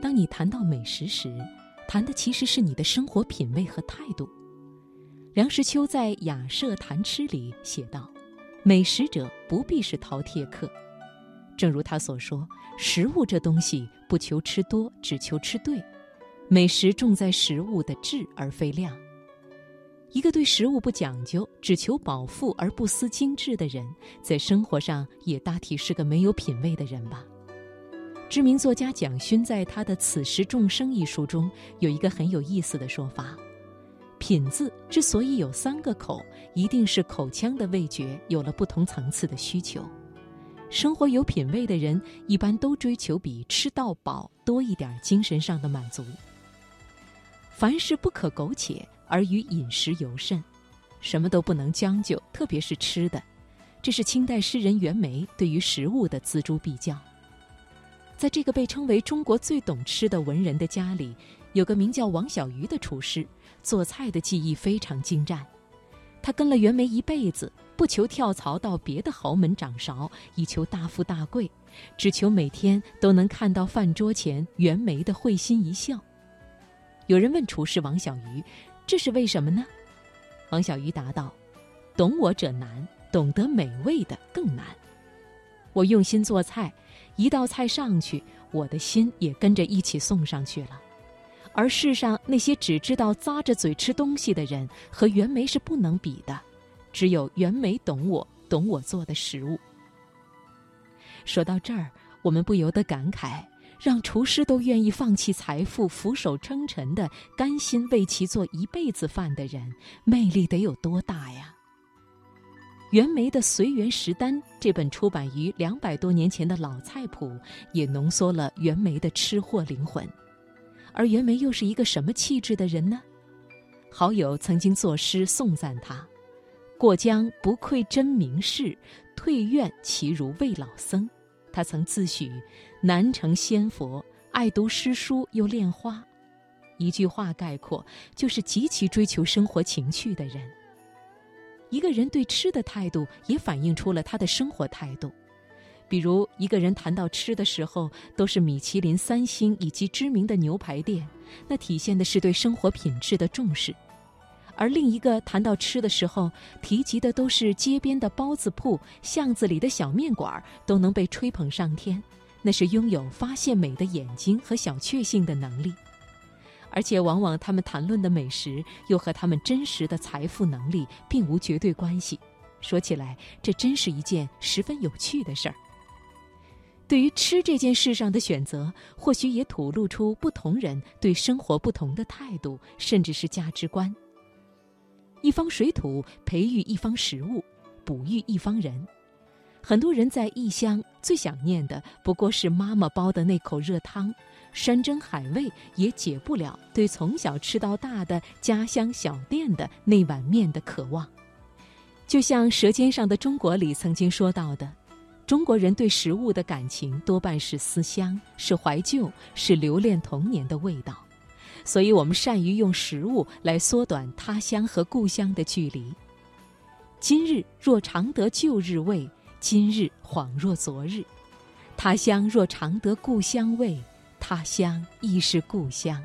当你谈到美食时，谈的其实是你的生活品味和态度。梁实秋在《雅舍谈吃》里写道：“美食者不必是饕餮客。”正如他所说：“食物这东西，不求吃多，只求吃对。美食重在食物的质而非量。一个对食物不讲究，只求饱腹而不思精致的人，在生活上也大体是个没有品味的人吧。”知名作家蒋勋在他的《此时众生》一书中有一个很有意思的说法：“品字之所以有三个口，一定是口腔的味觉有了不同层次的需求。生活有品味的人，一般都追求比吃到饱多一点精神上的满足。凡事不可苟且，而与饮食尤甚，什么都不能将就，特别是吃的。这是清代诗人袁枚对于食物的锱铢必较。”在这个被称为中国最懂吃的文人的家里，有个名叫王小鱼的厨师，做菜的技艺非常精湛。他跟了袁枚一辈子，不求跳槽到别的豪门掌勺，以求大富大贵，只求每天都能看到饭桌前袁枚的会心一笑。有人问厨师王小鱼：“这是为什么呢？”王小鱼答道：“懂我者难，懂得美味的更难。我用心做菜。”一道菜上去，我的心也跟着一起送上去了。而世上那些只知道咂着嘴吃东西的人，和袁枚是不能比的。只有袁枚懂我，懂我做的食物。说到这儿，我们不由得感慨：让厨师都愿意放弃财富、俯首称臣的，甘心为其做一辈子饭的人，魅力得有多大呀！袁枚的《随园食单》这本出版于两百多年前的老菜谱，也浓缩了袁枚的吃货灵魂。而袁枚又是一个什么气质的人呢？好友曾经作诗颂赞他：“过江不愧真名士，退院其如未老僧。”他曾自诩南城仙佛，爱读诗书又恋花。一句话概括，就是极其追求生活情趣的人。一个人对吃的态度，也反映出了他的生活态度。比如，一个人谈到吃的时候，都是米其林三星以及知名的牛排店，那体现的是对生活品质的重视；而另一个谈到吃的时候，提及的都是街边的包子铺、巷子里的小面馆，都能被吹捧上天，那是拥有发现美的眼睛和小确幸的能力。而且，往往他们谈论的美食又和他们真实的财富能力并无绝对关系。说起来，这真是一件十分有趣的事儿。对于吃这件事上的选择，或许也吐露出不同人对生活不同的态度，甚至是价值观。一方水土培育一方食物，哺育一方人。很多人在异乡最想念的，不过是妈妈煲的那口热汤。山珍海味也解不了对从小吃到大的家乡小店的那碗面的渴望。就像《舌尖上的中国》里曾经说到的，中国人对食物的感情多半是思乡，是怀旧，是留恋童年的味道。所以我们善于用食物来缩短他乡和故乡的距离。今日若常得旧日味，今日恍若昨日；他乡若尝得故乡味。他乡亦是故乡。